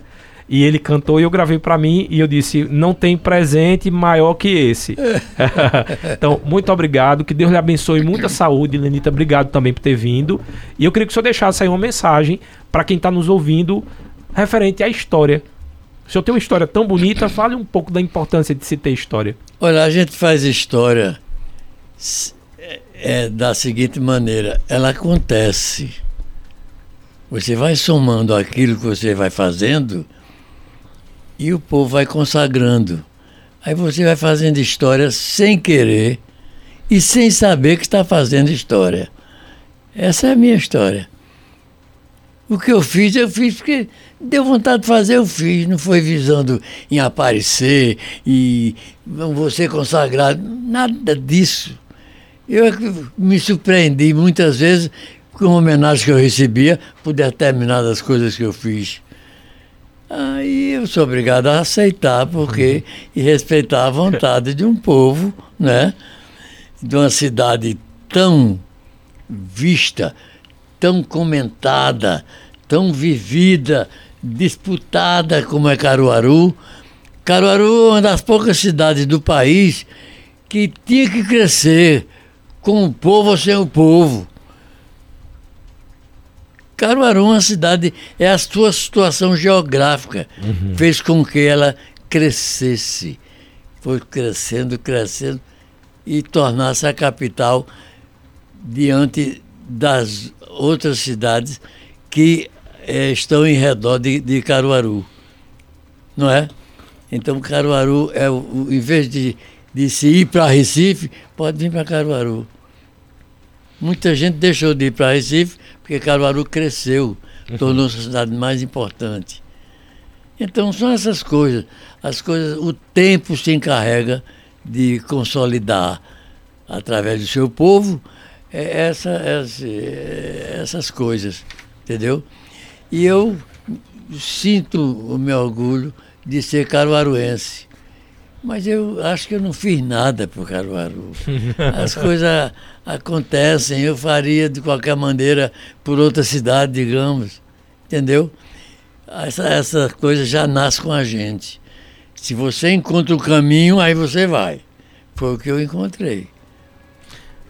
e ele cantou e eu gravei para mim e eu disse: não tem presente maior que esse. (laughs) então, muito obrigado, que Deus lhe abençoe, muita saúde, Lenita. Obrigado também por ter vindo. E eu queria que o senhor deixasse aí uma mensagem para quem está nos ouvindo referente à história. O senhor tem uma história tão bonita, fale um pouco da importância de se ter história. Olha, a gente faz história é, da seguinte maneira: ela acontece. Você vai somando aquilo que você vai fazendo e o povo vai consagrando. Aí você vai fazendo história sem querer e sem saber que está fazendo história. Essa é a minha história. O que eu fiz, eu fiz porque deu vontade de fazer, eu fiz. Não foi visando em aparecer e você consagrado, nada disso. Eu é me surpreendi muitas vezes com a homenagem que eu recebia por determinadas coisas que eu fiz. Aí eu sou obrigado a aceitar, porque uhum. e respeitar a vontade de um povo, né? De uma cidade tão vista, tão comentada, tão vivida, disputada como é Caruaru. Caruaru é uma das poucas cidades do país que tinha que crescer com o povo ou sem o povo. Caruaru é uma cidade, é a sua situação geográfica, uhum. fez com que ela crescesse. Foi crescendo, crescendo e tornasse a capital diante das outras cidades que é, estão em redor de, de, Caruaru. Não é? Então Caruaru é o, em vez de, de se ir para Recife, pode vir para Caruaru. Muita gente deixou de ir para Recife porque Caruaru cresceu, uhum. tornou-se a cidade mais importante. Então são essas coisas. As coisas, o tempo se encarrega de consolidar através do seu povo é, essa, essa, essas coisas, entendeu? E eu sinto o meu orgulho de ser caruaruense. Mas eu acho que eu não fiz nada para o Caruaru. As coisas acontecem, eu faria de qualquer maneira por outra cidade, digamos. Entendeu? Essa, essa coisa já nasce com a gente. Se você encontra o caminho, aí você vai. Foi o que eu encontrei.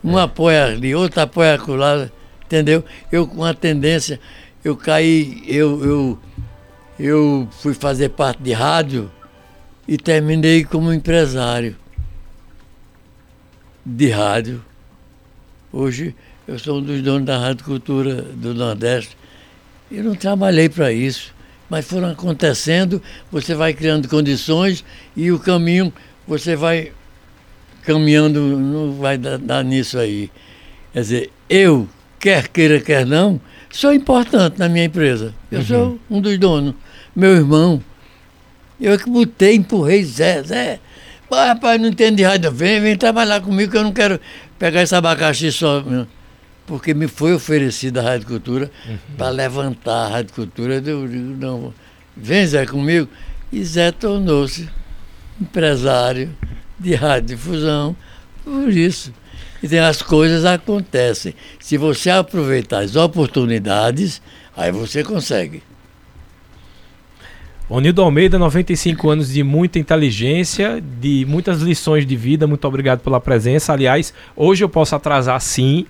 Um é. apoia ali, outro apoia lá, entendeu? Eu com a tendência, eu caí, eu, eu, eu fui fazer parte de rádio e terminei como empresário de rádio. Hoje eu sou um dos donos da Rádio Cultura do Nordeste. Eu não trabalhei para isso, mas foram acontecendo, você vai criando condições e o caminho você vai caminhando, não vai dar, dar nisso aí. Quer dizer, eu, quer queira, quer não, sou importante na minha empresa. Eu uhum. sou um dos donos. Meu irmão, eu é que botei, empurrei, Zé, Zé. Pô, rapaz, não entendo de rádio, vem, vem trabalhar comigo que eu não quero pegar esse abacaxi só. Porque me foi oferecida a Rádio Cultura uhum. para levantar a Rádio Cultura. Eu digo, não, vem Zé comigo. E Zé tornou-se empresário de radiodifusão por isso. Então as coisas acontecem. Se você aproveitar as oportunidades, aí você consegue. Onildo Almeida, 95 anos de muita inteligência, de muitas lições de vida. Muito obrigado pela presença. Aliás, hoje eu posso atrasar sim,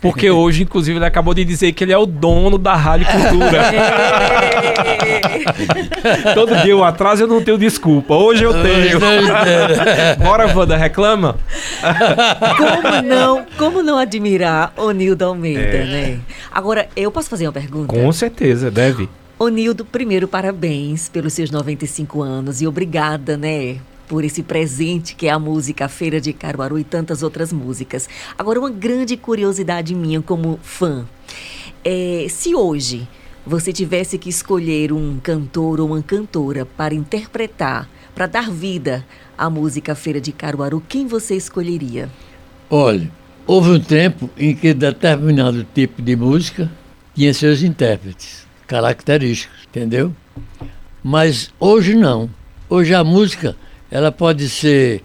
porque (laughs) hoje, inclusive, ele acabou de dizer que ele é o dono da Rádio Cultura. (laughs) Todo dia eu atraso eu não tenho desculpa. Hoje eu tenho. (laughs) Bora, Wanda, reclama? como não, como não admirar Onildo Almeida, é. né? Agora, eu posso fazer uma pergunta? Com certeza, deve. Onildo, primeiro, parabéns pelos seus 95 anos e obrigada, né? Por esse presente que é a música Feira de Caruaru e tantas outras músicas. Agora, uma grande curiosidade minha como fã. É, se hoje você tivesse que escolher um cantor ou uma cantora para interpretar, para dar vida à música Feira de Caruaru, quem você escolheria? Olha, houve um tempo em que determinado tipo de música tinha seus intérpretes característicos, entendeu? Mas hoje não. Hoje a música ela pode ser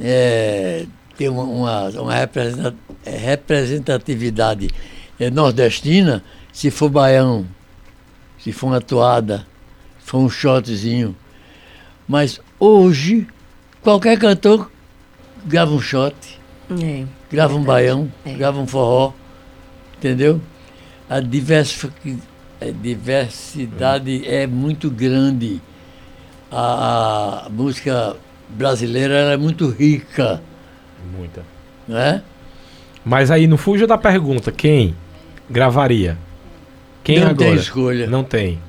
é, ter uma, uma, uma é, representatividade é, nordestina se for baião, se for uma toada, se for um shotzinho. Mas hoje qualquer cantor grava um shot, é, grava um baião, é. grava um forró, entendeu? A diversificação a diversidade é muito grande. A, a música brasileira é muito rica. Muita. Né? Mas aí não fuja da pergunta, quem gravaria? Quem não agora? tem escolha. Não tem.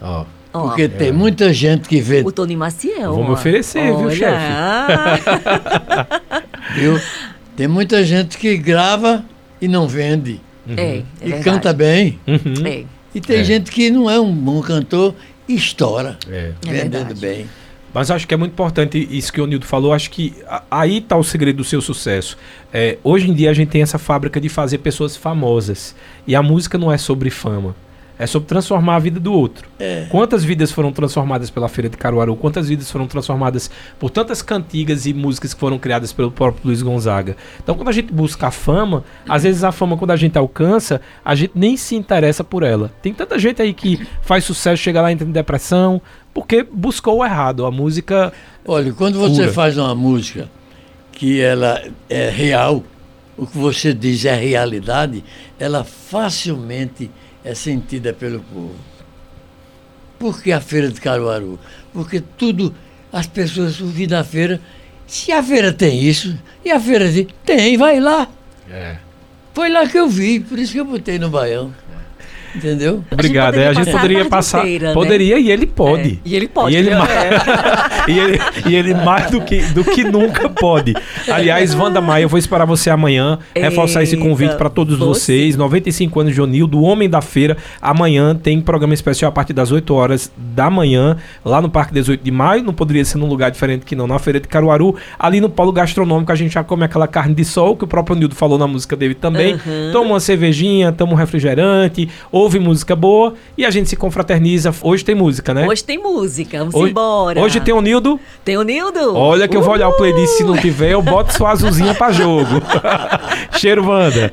Ó. Oh. Porque é. tem muita gente que vê. O Tony Maciel. Vou me oferecer, Olha. viu, chefe? (laughs) viu? Tem muita gente que grava e não vende. Uhum. É, é e canta bem. Uhum. É. E tem é. gente que não é um bom cantor e estoura, é. vendendo bem. Mas acho que é muito importante isso que o Nildo falou. Acho que aí está o segredo do seu sucesso. É, hoje em dia a gente tem essa fábrica de fazer pessoas famosas. E a música não é sobre fama. É sobre transformar a vida do outro. É. Quantas vidas foram transformadas pela Feira de Caruaru? Quantas vidas foram transformadas por tantas cantigas e músicas que foram criadas pelo próprio Luiz Gonzaga? Então, quando a gente busca a fama, às vezes a fama, quando a gente alcança, a gente nem se interessa por ela. Tem tanta gente aí que faz sucesso, chega lá e entra em depressão, porque buscou o errado. A música. Olha, quando você faz uma música que ela é real, o que você diz é realidade, ela facilmente é sentida pelo povo. Por que a feira de Caruaru? Porque tudo, as pessoas ouvem da feira. Se a feira tem isso, e a feira diz, tem, vai lá. É. Foi lá que eu vi, por isso que eu botei no baião. Entendeu? Obrigado. A gente poderia, é, a gente poderia passar. Inteira, né? Poderia e ele pode. É. E ele pode. E ele, mais, (laughs) e ele, e ele mais do que, do que nunca pode. Aliás, Wanda Maia, eu vou esperar você amanhã, Eita, reforçar esse convite para todos você. vocês. 95 anos de Onil, do Homem da Feira. Amanhã tem programa especial a partir das 8 horas da manhã, lá no Parque 18 de Maio. Não poderia ser num lugar diferente que não, na Feira de Caruaru. Ali no Polo Gastronômico, a gente já come aquela carne de sol, que o próprio Nildo falou na música dele também. Uhum. Toma uma cervejinha, toma um refrigerante, ouve música boa e a gente se confraterniza. Hoje tem música, né? Hoje tem música, vamos hoje, embora. Hoje tem o Nildo. Tem o Nildo. Olha que eu vou olhar o playlist, se não tiver, eu boto sua azulzinha pra jogo. (laughs) Cheiro, Wanda.